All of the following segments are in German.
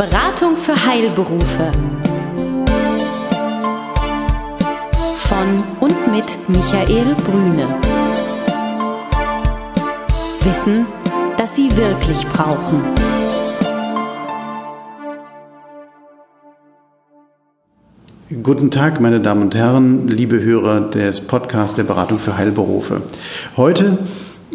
Beratung für Heilberufe. Von und mit Michael Brüne. Wissen, das Sie wirklich brauchen. Guten Tag, meine Damen und Herren, liebe Hörer des Podcasts der Beratung für Heilberufe. Heute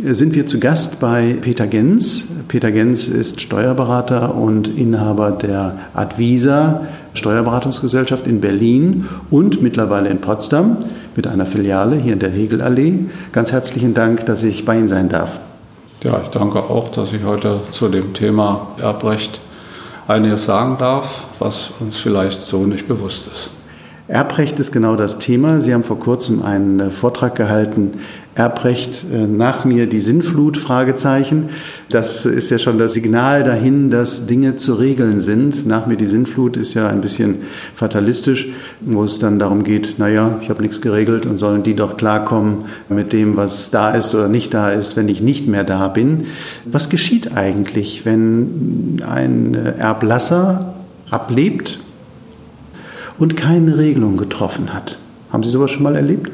sind wir zu Gast bei Peter Gens. Peter Gens ist Steuerberater und Inhaber der Advisa Steuerberatungsgesellschaft in Berlin und mittlerweile in Potsdam mit einer Filiale hier in der Hegelallee. Ganz herzlichen Dank, dass ich bei Ihnen sein darf. Ja, ich danke auch, dass ich heute zu dem Thema Erbrecht einiges sagen darf, was uns vielleicht so nicht bewusst ist. Erbrecht ist genau das Thema. Sie haben vor kurzem einen Vortrag gehalten, Erbrecht äh, nach mir die Sinnflut? Fragezeichen. Das ist ja schon das Signal dahin, dass Dinge zu regeln sind. Nach mir die Sinnflut ist ja ein bisschen fatalistisch, wo es dann darum geht, naja, ich habe nichts geregelt und sollen die doch klarkommen mit dem, was da ist oder nicht da ist, wenn ich nicht mehr da bin. Was geschieht eigentlich, wenn ein Erblasser ablebt und keine Regelung getroffen hat? Haben Sie sowas schon mal erlebt?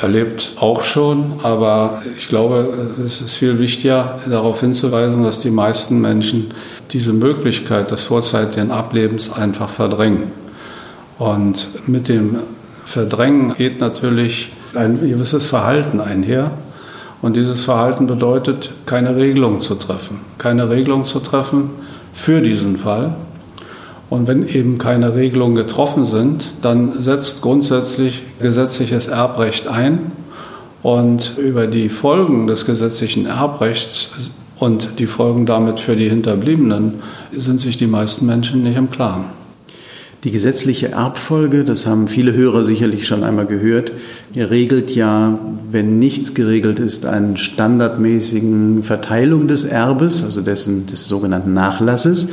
Erlebt auch schon, aber ich glaube, es ist viel wichtiger, darauf hinzuweisen, dass die meisten Menschen diese Möglichkeit des vorzeitigen Ablebens einfach verdrängen. Und mit dem Verdrängen geht natürlich ein gewisses Verhalten einher. Und dieses Verhalten bedeutet, keine Regelung zu treffen. Keine Regelung zu treffen für diesen Fall. Und wenn eben keine Regelungen getroffen sind, dann setzt grundsätzlich gesetzliches Erbrecht ein. Und über die Folgen des gesetzlichen Erbrechts und die Folgen damit für die Hinterbliebenen sind sich die meisten Menschen nicht im Klaren. Die gesetzliche Erbfolge, das haben viele Hörer sicherlich schon einmal gehört, regelt ja, wenn nichts geregelt ist, eine standardmäßigen Verteilung des Erbes, also dessen, des sogenannten Nachlasses.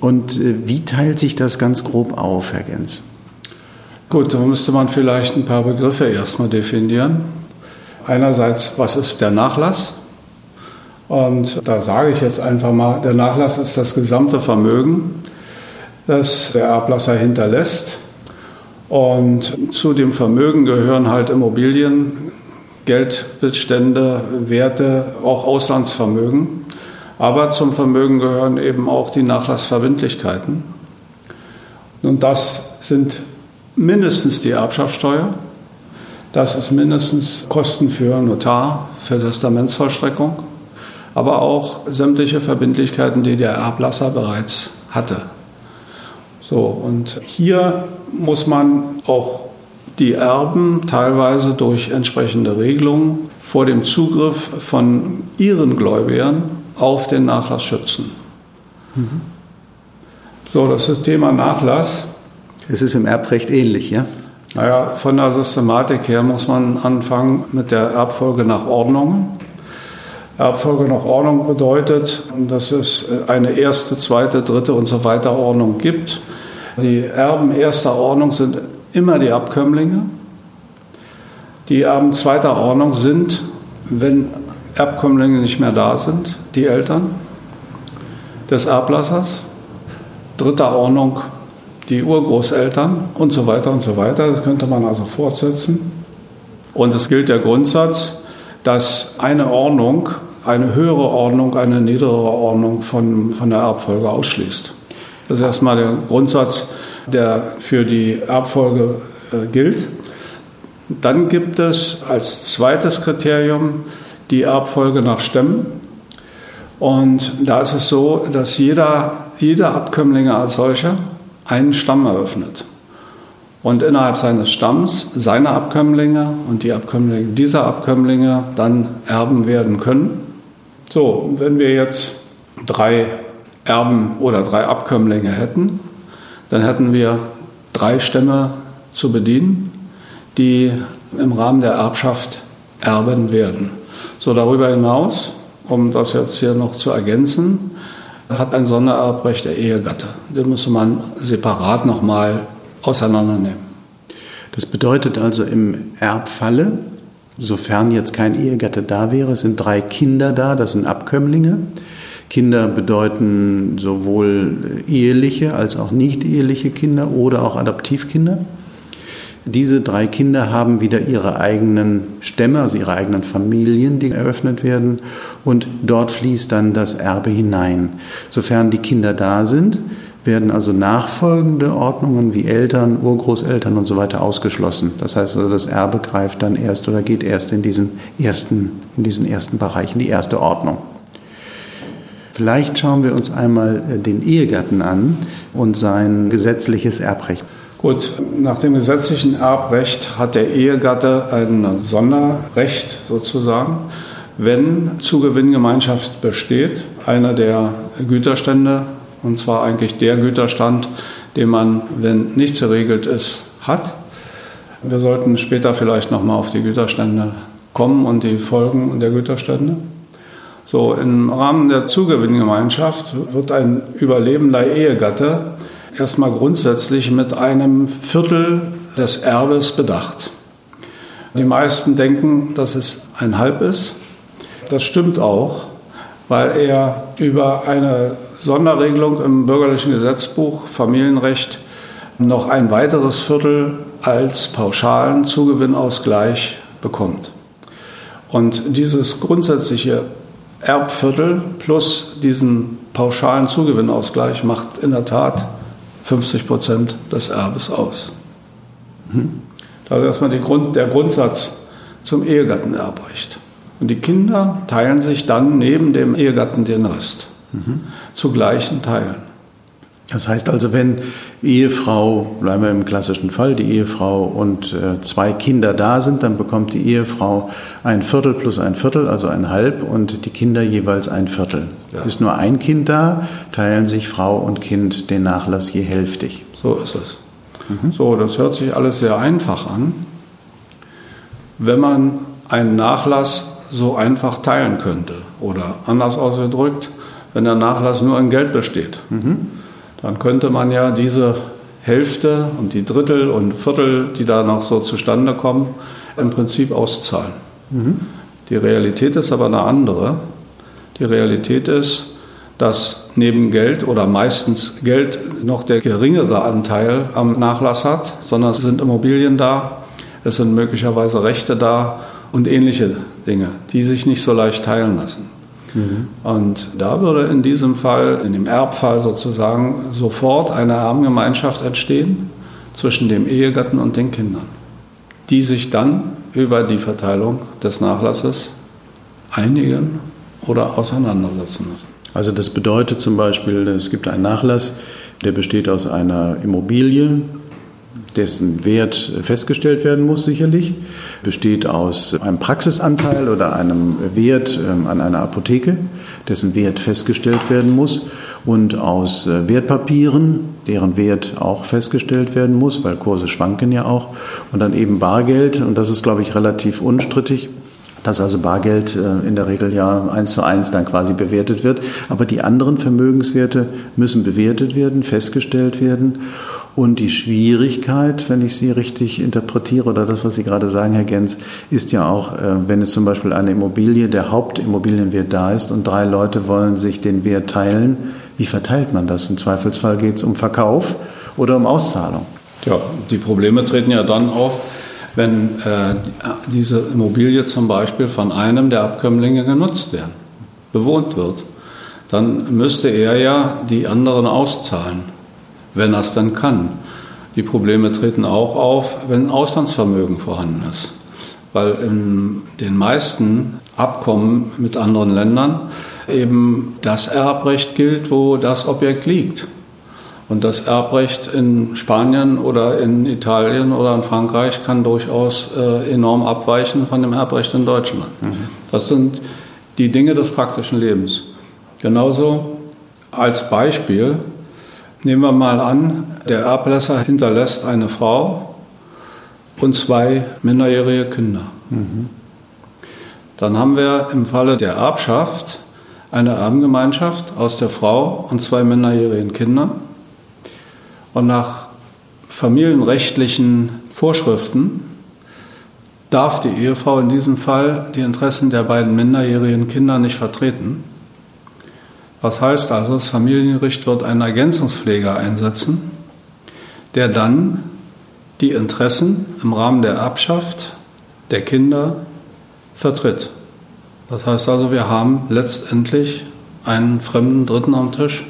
Und äh, wie teilt sich das ganz grob auf, Herr Gens? Gut, da müsste man vielleicht ein paar Begriffe erstmal definieren. Einerseits, was ist der Nachlass? Und da sage ich jetzt einfach mal, der Nachlass ist das gesamte Vermögen, das der Erblasser hinterlässt. Und zu dem Vermögen gehören halt Immobilien, Geldbestände, Werte, auch Auslandsvermögen. Aber zum Vermögen gehören eben auch die Nachlassverbindlichkeiten. Und das sind mindestens die Erbschaftssteuer, das ist mindestens Kosten für Notar, für Testamentsvollstreckung, aber auch sämtliche Verbindlichkeiten, die der Erblasser bereits hatte. So, und hier muss man auch die Erben teilweise durch entsprechende Regelungen vor dem Zugriff von ihren Gläubigern auf den Nachlass schützen. Mhm. So, das ist Thema Nachlass. Es ist im Erbrecht ähnlich, ja? Naja, von der Systematik her muss man anfangen mit der Erbfolge nach Ordnung. Erbfolge nach Ordnung bedeutet, dass es eine erste, zweite, dritte und so weiter Ordnung gibt. Die Erben erster Ordnung sind immer die Abkömmlinge. Die Erben zweiter Ordnung sind, wenn Erbkömmlinge nicht mehr da sind, die Eltern des Erblassers. Dritter Ordnung die Urgroßeltern und so weiter und so weiter. Das könnte man also fortsetzen. Und es gilt der Grundsatz, dass eine Ordnung, eine höhere Ordnung, eine niedere Ordnung von, von der Erbfolge ausschließt. Das ist erstmal der Grundsatz, der für die Erbfolge äh, gilt. Dann gibt es als zweites Kriterium die Erbfolge nach Stämmen. Und da ist es so, dass jeder, jeder Abkömmlinge als solcher einen Stamm eröffnet. Und innerhalb seines Stamms seine Abkömmlinge und die Abkömmlinge dieser Abkömmlinge dann erben werden können. So, wenn wir jetzt drei Erben oder drei Abkömmlinge hätten, dann hätten wir drei Stämme zu bedienen, die im Rahmen der Erbschaft erben werden. So darüber hinaus, um das jetzt hier noch zu ergänzen, hat ein Sondererbrecht der Ehegatte. Den müsste man separat nochmal auseinandernehmen. Das bedeutet also im Erbfalle, sofern jetzt kein Ehegatte da wäre, sind drei Kinder da, das sind Abkömmlinge, Kinder bedeuten sowohl eheliche als auch nicht eheliche Kinder oder auch Adoptivkinder. Diese drei Kinder haben wieder ihre eigenen Stämme, also ihre eigenen Familien, die eröffnet werden. Und dort fließt dann das Erbe hinein. Sofern die Kinder da sind, werden also nachfolgende Ordnungen wie Eltern, Urgroßeltern und so weiter ausgeschlossen. Das heißt also, das Erbe greift dann erst oder geht erst in diesen ersten, in diesen ersten Bereich, in die erste Ordnung. Vielleicht schauen wir uns einmal äh, den Ehegatten an und sein gesetzliches Erbrecht. Gut, nach dem gesetzlichen Erbrecht hat der Ehegatte ein Sonderrecht sozusagen, wenn Zugewinngemeinschaft besteht, einer der Güterstände, und zwar eigentlich der Güterstand, den man, wenn nichts geregelt ist, hat. Wir sollten später vielleicht nochmal auf die Güterstände kommen und die Folgen der Güterstände. So, im Rahmen der Zugewinngemeinschaft wird ein überlebender Ehegatte erstmal grundsätzlich mit einem Viertel des Erbes bedacht. Die meisten denken, dass es ein Halb ist. Das stimmt auch, weil er über eine Sonderregelung im bürgerlichen Gesetzbuch Familienrecht noch ein weiteres Viertel als pauschalen Zugewinnausgleich bekommt. Und dieses grundsätzliche Erbviertel plus diesen pauschalen Zugewinnausgleich macht in der Tat 50 Prozent des Erbes aus. Mhm. Das ist erstmal Grund, der Grundsatz zum Ehegattenerbrecht. Und die Kinder teilen sich dann neben dem Ehegatten den Rest mhm. zu gleichen Teilen. Das heißt also, wenn Ehefrau, bleiben wir im klassischen Fall, die Ehefrau und äh, zwei Kinder da sind, dann bekommt die Ehefrau ein Viertel plus ein Viertel, also ein Halb, und die Kinder jeweils ein Viertel. Ja. Ist nur ein Kind da, teilen sich Frau und Kind den Nachlass je hälftig. So ist es. Mhm. So, das hört sich alles sehr einfach an. Wenn man einen Nachlass so einfach teilen könnte, oder anders ausgedrückt, wenn der Nachlass nur in Geld besteht. Mhm dann könnte man ja diese Hälfte und die Drittel und Viertel, die da noch so zustande kommen, im Prinzip auszahlen. Mhm. Die Realität ist aber eine andere. Die Realität ist, dass neben Geld oder meistens Geld noch der geringere Anteil am Nachlass hat, sondern es sind Immobilien da, es sind möglicherweise Rechte da und ähnliche Dinge, die sich nicht so leicht teilen lassen. Mhm. Und da würde in diesem Fall, in dem Erbfall sozusagen, sofort eine Erbengemeinschaft entstehen zwischen dem Ehegatten und den Kindern, die sich dann über die Verteilung des Nachlasses einigen oder auseinandersetzen müssen. Also das bedeutet zum Beispiel, es gibt einen Nachlass, der besteht aus einer Immobilie, dessen Wert festgestellt werden muss, sicherlich, besteht aus einem Praxisanteil oder einem Wert ähm, an einer Apotheke, dessen Wert festgestellt werden muss, und aus äh, Wertpapieren, deren Wert auch festgestellt werden muss, weil Kurse schwanken ja auch, und dann eben Bargeld, und das ist, glaube ich, relativ unstrittig dass also Bargeld äh, in der Regel ja eins zu eins dann quasi bewertet wird. Aber die anderen Vermögenswerte müssen bewertet werden, festgestellt werden. Und die Schwierigkeit, wenn ich Sie richtig interpretiere oder das, was Sie gerade sagen, Herr Gens, ist ja auch, äh, wenn es zum Beispiel eine Immobilie, der Hauptimmobilienwert da ist und drei Leute wollen sich den Wert teilen, wie verteilt man das? Im Zweifelsfall geht es um Verkauf oder um Auszahlung. Ja, die Probleme treten ja dann auf, wenn äh, diese Immobilie zum Beispiel von einem der Abkömmlinge genutzt werden, bewohnt wird. Dann müsste er ja die anderen auszahlen wenn er es dann kann. Die Probleme treten auch auf, wenn Auslandsvermögen vorhanden ist. Weil in den meisten Abkommen mit anderen Ländern eben das Erbrecht gilt, wo das Objekt liegt. Und das Erbrecht in Spanien oder in Italien oder in Frankreich kann durchaus äh, enorm abweichen von dem Erbrecht in Deutschland. Mhm. Das sind die Dinge des praktischen Lebens. Genauso als Beispiel Nehmen wir mal an, der Erblasser hinterlässt eine Frau und zwei minderjährige Kinder. Mhm. Dann haben wir im Falle der Erbschaft eine Erbengemeinschaft aus der Frau und zwei minderjährigen Kindern. Und nach familienrechtlichen Vorschriften darf die Ehefrau in diesem Fall die Interessen der beiden minderjährigen Kinder nicht vertreten. Das heißt also, das Familiengericht wird einen Ergänzungspfleger einsetzen, der dann die Interessen im Rahmen der Erbschaft der Kinder vertritt. Das heißt also, wir haben letztendlich einen fremden Dritten am Tisch,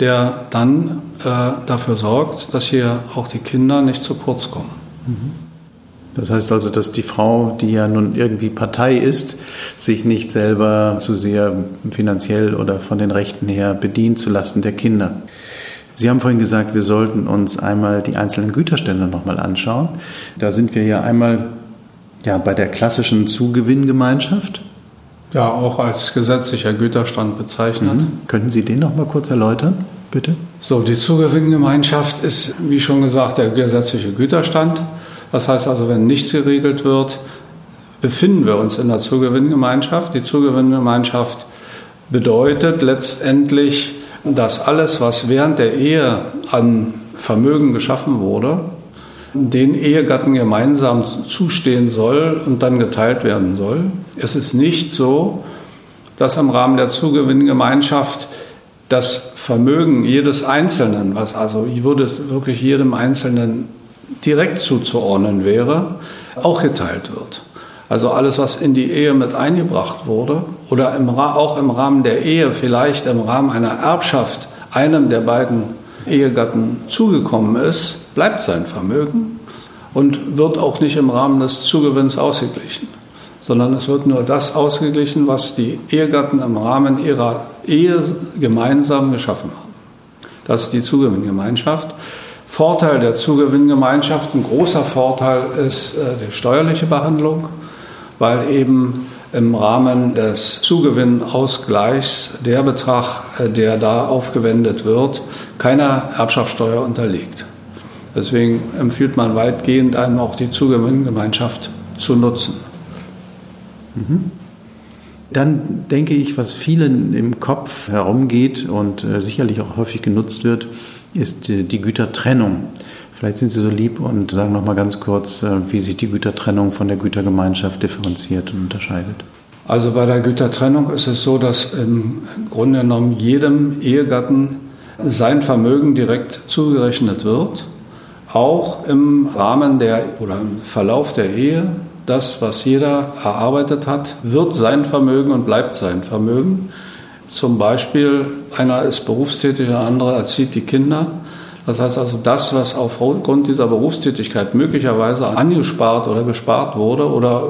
der dann äh, dafür sorgt, dass hier auch die Kinder nicht zu kurz kommen. Das heißt also, dass die Frau, die ja nun irgendwie Partei ist, sich nicht selber zu sehr finanziell oder von den Rechten her bedient zu lassen der Kinder. Sie haben vorhin gesagt, wir sollten uns einmal die einzelnen Güterstände nochmal anschauen. Da sind wir ja einmal ja, bei der klassischen Zugewinngemeinschaft. Ja, auch als gesetzlicher Güterstand bezeichnet. Mhm. Könnten Sie den noch mal kurz erläutern, bitte? So, die Zugewinngemeinschaft ist, wie schon gesagt, der gesetzliche Güterstand. Das heißt also, wenn nichts geregelt wird, befinden wir uns in der Zugewinngemeinschaft. Die Zugewinngemeinschaft bedeutet letztendlich, dass alles, was während der Ehe an Vermögen geschaffen wurde, den Ehegatten gemeinsam zustehen soll und dann geteilt werden soll. Es ist nicht so, dass im Rahmen der Zugewinngemeinschaft das Vermögen jedes Einzelnen, was also würde wirklich jedem Einzelnen direkt zuzuordnen wäre, auch geteilt wird. Also alles, was in die Ehe mit eingebracht wurde oder im, auch im Rahmen der Ehe, vielleicht im Rahmen einer Erbschaft einem der beiden Ehegatten zugekommen ist, bleibt sein Vermögen und wird auch nicht im Rahmen des Zugewinns ausgeglichen, sondern es wird nur das ausgeglichen, was die Ehegatten im Rahmen ihrer Ehe gemeinsam geschaffen haben. Das ist die Zugewinngemeinschaft. Vorteil der Zugewinngemeinschaft, ein großer Vorteil ist äh, die steuerliche Behandlung, weil eben im Rahmen des Zugewinnausgleichs der Betrag, äh, der da aufgewendet wird, keiner Erbschaftssteuer unterliegt. Deswegen empfiehlt man weitgehend einem auch die Zugewinngemeinschaft zu nutzen. Mhm. Dann denke ich, was vielen im Kopf herumgeht und äh, sicherlich auch häufig genutzt wird, ist äh, die Gütertrennung. Vielleicht sind Sie so lieb und sagen noch mal ganz kurz, äh, wie sich die Gütertrennung von der Gütergemeinschaft differenziert und unterscheidet. Also bei der Gütertrennung ist es so, dass im Grunde genommen jedem Ehegatten sein Vermögen direkt zugerechnet wird auch im Rahmen der oder im Verlauf der Ehe, das, was jeder erarbeitet hat, wird sein Vermögen und bleibt sein Vermögen. Zum Beispiel, einer ist berufstätig, der andere erzieht die Kinder. Das heißt also, das, was aufgrund dieser Berufstätigkeit möglicherweise angespart oder gespart wurde oder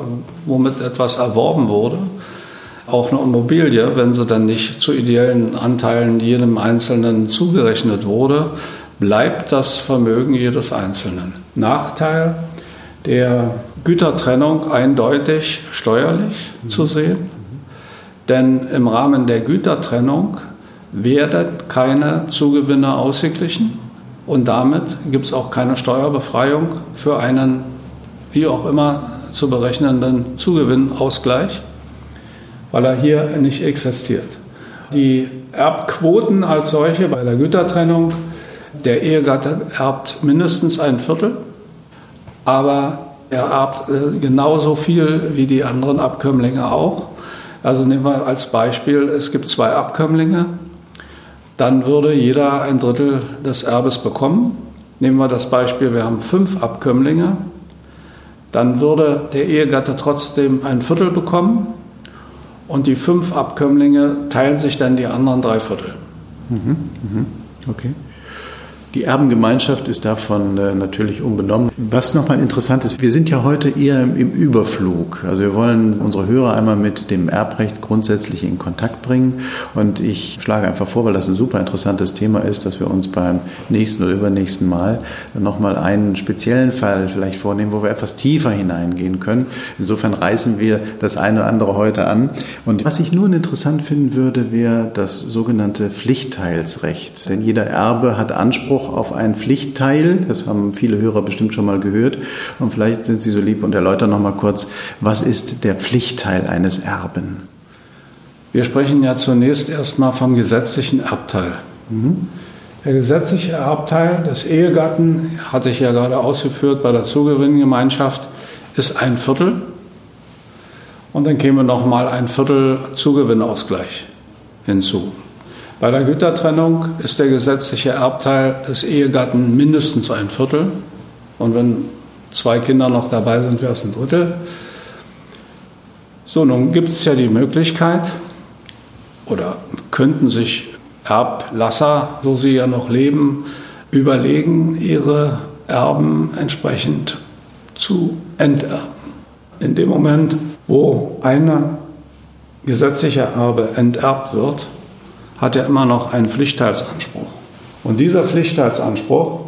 womit etwas erworben wurde, auch eine Immobilie, wenn sie dann nicht zu ideellen Anteilen jedem Einzelnen zugerechnet wurde, bleibt das Vermögen jedes Einzelnen. Nachteil der Gütertrennung eindeutig steuerlich mhm. zu sehen, denn im Rahmen der Gütertrennung werden keine Zugewinne ausgeglichen und damit gibt es auch keine Steuerbefreiung für einen wie auch immer zu berechnenden Zugewinnausgleich, weil er hier nicht existiert. Die Erbquoten als solche bei der Gütertrennung der Ehegatte erbt mindestens ein Viertel, aber er erbt äh, genauso viel wie die anderen Abkömmlinge auch. Also nehmen wir als Beispiel, es gibt zwei Abkömmlinge, dann würde jeder ein Drittel des Erbes bekommen. Nehmen wir das Beispiel, wir haben fünf Abkömmlinge, dann würde der Ehegatte trotzdem ein Viertel bekommen und die fünf Abkömmlinge teilen sich dann die anderen drei Viertel. Mhm, mhm. Okay. Die Erbengemeinschaft ist davon äh, natürlich unbenommen. Was nochmal interessant ist, wir sind ja heute eher im, im, Überflug. Also wir wollen unsere Hörer einmal mit dem Erbrecht grundsätzlich in Kontakt bringen. Und ich schlage einfach vor, weil das ein super interessantes Thema ist, dass wir uns beim nächsten oder übernächsten Mal nochmal einen speziellen Fall vielleicht vornehmen, wo wir etwas tiefer hineingehen können. Insofern reißen wir das eine oder andere heute an. Und was ich nun interessant finden würde, wäre das sogenannte Pflichtteilsrecht. Denn jeder Erbe hat Anspruch Anspruch auf einen Pflichtteil. Das haben viele Hörer bestimmt schon mal gehört. Und vielleicht sind Sie so lieb und erläutern noch mal kurz, was ist der Pflichtteil eines Erben? Wir sprechen ja zunächst erstmal vom gesetzlichen Erbteil. Mhm. Der gesetzliche Erbteil des Ehegatten, hatte ich ja gerade ausgeführt, bei der Zugewinngemeinschaft ist ein Viertel. Und dann käme noch mal ein Viertel Zugewinnausgleich hinzu. Bei der Gütertrennung ist der gesetzliche Erbteil des Ehegatten mindestens ein Viertel. Und wenn zwei Kinder noch dabei sind, wäre es ein Drittel. So, nun gibt es ja die Möglichkeit, oder könnten sich Erblasser, so sie ja noch leben, überlegen, ihre Erben entsprechend zu enterben. In dem Moment, wo eine gesetzliche Erbe enterbt wird, hat er immer noch einen Pflichtteilsanspruch. Und dieser Pflichtteilsanspruch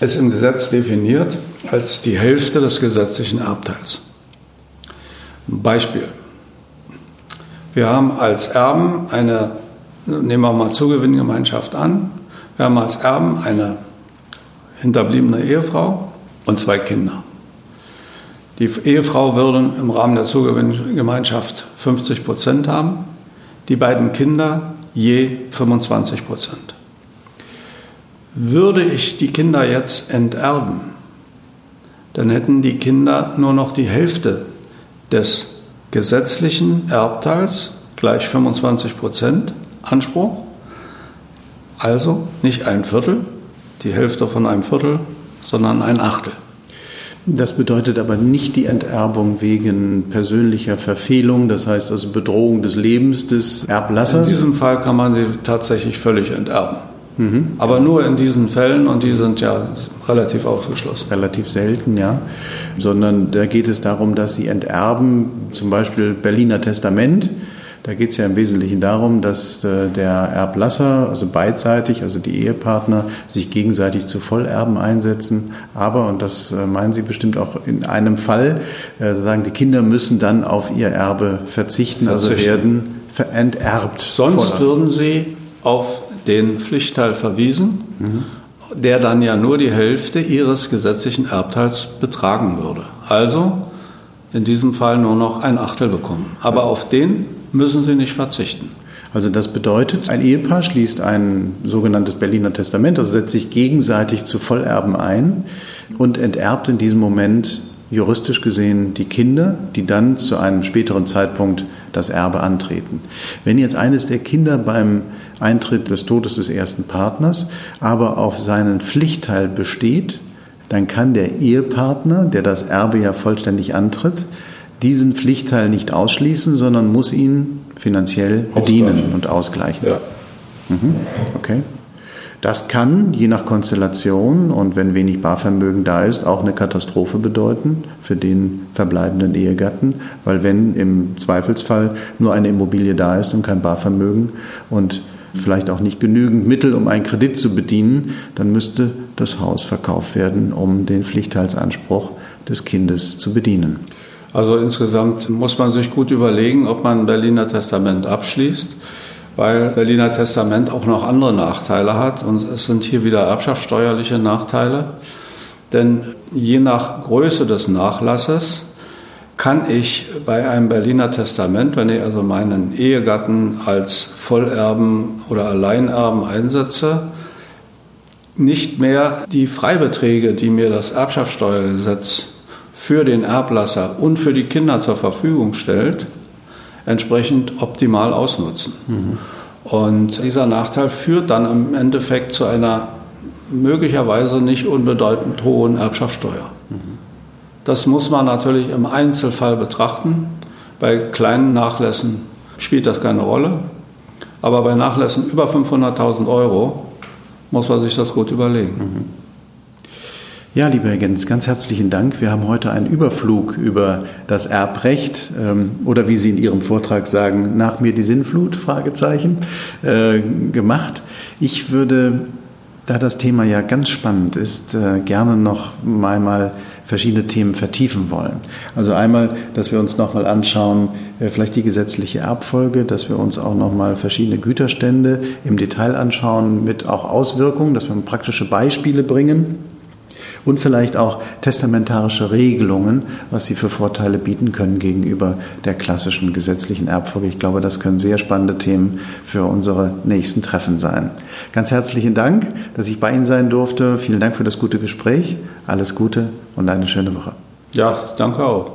ist im Gesetz definiert als die Hälfte des gesetzlichen Erbteils. Beispiel. Wir haben als Erben eine, nehmen wir mal Zugewinngemeinschaft an, wir haben als Erben eine hinterbliebene Ehefrau und zwei Kinder. Die Ehefrau würde im Rahmen der Zugewinngemeinschaft 50 Prozent haben, die beiden Kinder je 25 Prozent. Würde ich die Kinder jetzt enterben, dann hätten die Kinder nur noch die Hälfte des gesetzlichen Erbteils, gleich 25 Prozent Anspruch, also nicht ein Viertel, die Hälfte von einem Viertel, sondern ein Achtel. Das bedeutet aber nicht die Enterbung wegen persönlicher Verfehlung, das heißt also Bedrohung des Lebens des Erblassers. In diesem Fall kann man sie tatsächlich völlig enterben. Mhm. Aber nur in diesen Fällen und die sind ja relativ ausgeschlossen. Relativ selten, ja. Sondern da geht es darum, dass sie enterben, zum Beispiel Berliner Testament da geht es ja im Wesentlichen darum, dass äh, der Erblasser, also beidseitig, also die Ehepartner, sich gegenseitig zu Vollerben einsetzen. Aber, und das äh, meinen Sie bestimmt auch in einem Fall, äh, sagen, die Kinder müssen dann auf ihr Erbe verzichten, also verzichten. also werden enterbt. Sonst voller. würden sie auf den Pflichtteil verwiesen, mhm. der dann ja nur die Hälfte ihres gesetzlichen Erbteils betragen würde. Also in diesem Fall nur noch ein Achtel bekommen. Aber also, auf den müssen sie nicht verzichten. Also das bedeutet, ein Ehepaar schließt ein sogenanntes Berliner Testament, also setzt sich gegenseitig zu Vollerben ein und enterbt in diesem Moment juristisch gesehen die Kinder, die dann zu einem späteren Zeitpunkt das Erbe antreten. Wenn jetzt eines der Kinder beim Eintritt des Todes des ersten Partners aber auf seinen Pflichtteil besteht, dann kann der Ehepartner, der das Erbe ja vollständig antritt, diesen Pflichtteil nicht ausschließen, sondern muss ihn finanziell bedienen und ausgleichen. Ja. Mhm. Okay. Das kann, je nach Konstellation und wenn wenig Barvermögen da ist, auch eine Katastrophe bedeuten für den verbleibenden Ehegatten, weil wenn im Zweifelsfall nur eine Immobilie da ist und kein Barvermögen und vielleicht auch nicht genügend Mittel, um einen Kredit zu bedienen, dann müsste das Haus verkauft werden, um den Pflichtteilsanspruch des Kindes zu bedienen. Also insgesamt muss man sich gut überlegen, ob man ein Berliner Testament abschließt, weil Berliner Testament auch noch andere Nachteile hat und es sind hier wieder erbschaftssteuerliche Nachteile. Denn je nach Größe des Nachlasses kann ich bei einem Berliner Testament, wenn ich also meinen Ehegatten als Vollerben oder Alleinerben einsetze, nicht mehr die Freibeträge, die mir das Erbschaftssteuergesetz für den Erblasser und für die Kinder zur Verfügung stellt, entsprechend optimal ausnutzen. Mhm. Und dieser Nachteil führt dann im Endeffekt zu einer möglicherweise nicht unbedeutend hohen Erbschaftssteuer. Mhm. Das muss man natürlich im Einzelfall betrachten. Bei kleinen Nachlässen spielt das keine Rolle. Aber bei Nachlässen über 500.000 Euro muss man sich das gut überlegen. Mhm. Ja, lieber Herr ganz herzlichen Dank. Wir haben heute einen Überflug über das Erbrecht ähm, oder wie Sie in Ihrem Vortrag sagen, nach mir die Sinnflut, Fragezeichen, äh, gemacht. Ich würde, da das Thema ja ganz spannend ist, äh, gerne noch einmal verschiedene Themen vertiefen wollen. Also einmal, dass wir uns nochmal anschauen, äh, vielleicht die gesetzliche Erbfolge, dass wir uns auch nochmal verschiedene Güterstände im Detail anschauen mit auch Auswirkungen, dass wir praktische Beispiele bringen und vielleicht auch testamentarische Regelungen, was sie für Vorteile bieten können gegenüber der klassischen gesetzlichen Erbfolge. Ich glaube, das können sehr spannende Themen für unsere nächsten Treffen sein. Ganz herzlichen Dank, dass ich bei Ihnen sein durfte. Vielen Dank für das gute Gespräch. Alles Gute und eine schöne Woche. Ja, danke auch.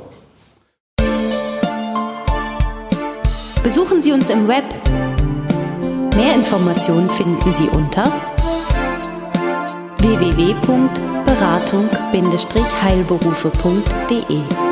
Besuchen Sie uns im Web Mehr Informationen finden Sie unter www.beratung-heilberufe.de